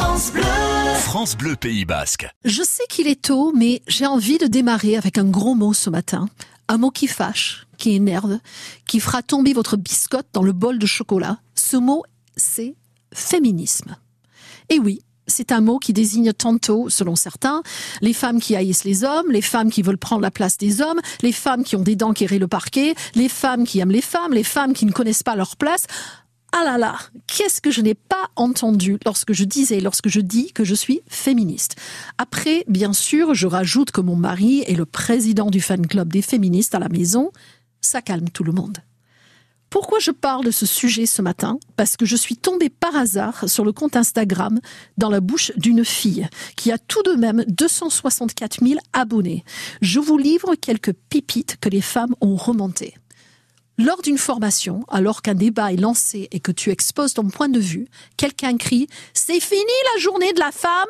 France Bleu. France Bleu Pays Basque. Je sais qu'il est tôt, mais j'ai envie de démarrer avec un gros mot ce matin. Un mot qui fâche, qui énerve, qui fera tomber votre biscotte dans le bol de chocolat. Ce mot, c'est féminisme. Et oui, c'est un mot qui désigne tantôt, selon certains, les femmes qui haïssent les hommes, les femmes qui veulent prendre la place des hommes, les femmes qui ont des dents qui rient le parquet, les femmes qui aiment les femmes, les femmes qui ne connaissent pas leur place. Ah là là, qu'est-ce que je n'ai pas entendu lorsque je disais, lorsque je dis que je suis féministe. Après, bien sûr, je rajoute que mon mari est le président du fan club des féministes à la maison. Ça calme tout le monde. Pourquoi je parle de ce sujet ce matin? Parce que je suis tombée par hasard sur le compte Instagram dans la bouche d'une fille qui a tout de même 264 000 abonnés. Je vous livre quelques pipites que les femmes ont remontées. Lors d'une formation, alors qu'un débat est lancé et que tu exposes ton point de vue, quelqu'un crie ⁇ C'est fini la journée de la femme !⁇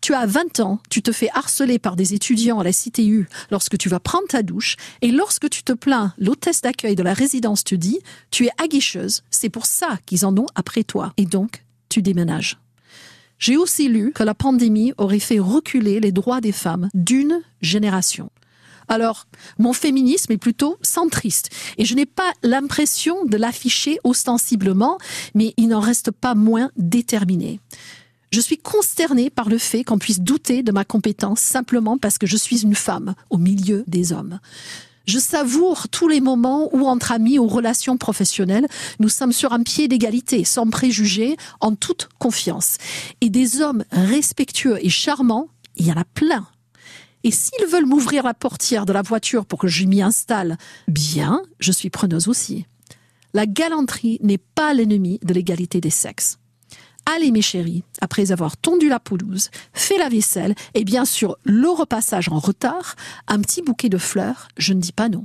Tu as 20 ans, tu te fais harceler par des étudiants à la CTU lorsque tu vas prendre ta douche, et lorsque tu te plains, l'hôtesse d'accueil de la résidence te dit ⁇ Tu es aguicheuse, c'est pour ça qu'ils en ont après toi ⁇ et donc tu déménages. J'ai aussi lu que la pandémie aurait fait reculer les droits des femmes d'une génération. Alors, mon féminisme est plutôt centriste et je n'ai pas l'impression de l'afficher ostensiblement, mais il n'en reste pas moins déterminé. Je suis consternée par le fait qu'on puisse douter de ma compétence simplement parce que je suis une femme au milieu des hommes. Je savoure tous les moments où, entre amis ou relations professionnelles, nous sommes sur un pied d'égalité, sans préjugés, en toute confiance. Et des hommes respectueux et charmants, il y en a plein. Et s'ils veulent m'ouvrir la portière de la voiture pour que je m'y installe, bien, je suis preneuse aussi. La galanterie n'est pas l'ennemi de l'égalité des sexes. Allez mes chéris, après avoir tondu la pelouse, fait la vaisselle et bien sûr le repassage en retard, un petit bouquet de fleurs, je ne dis pas non.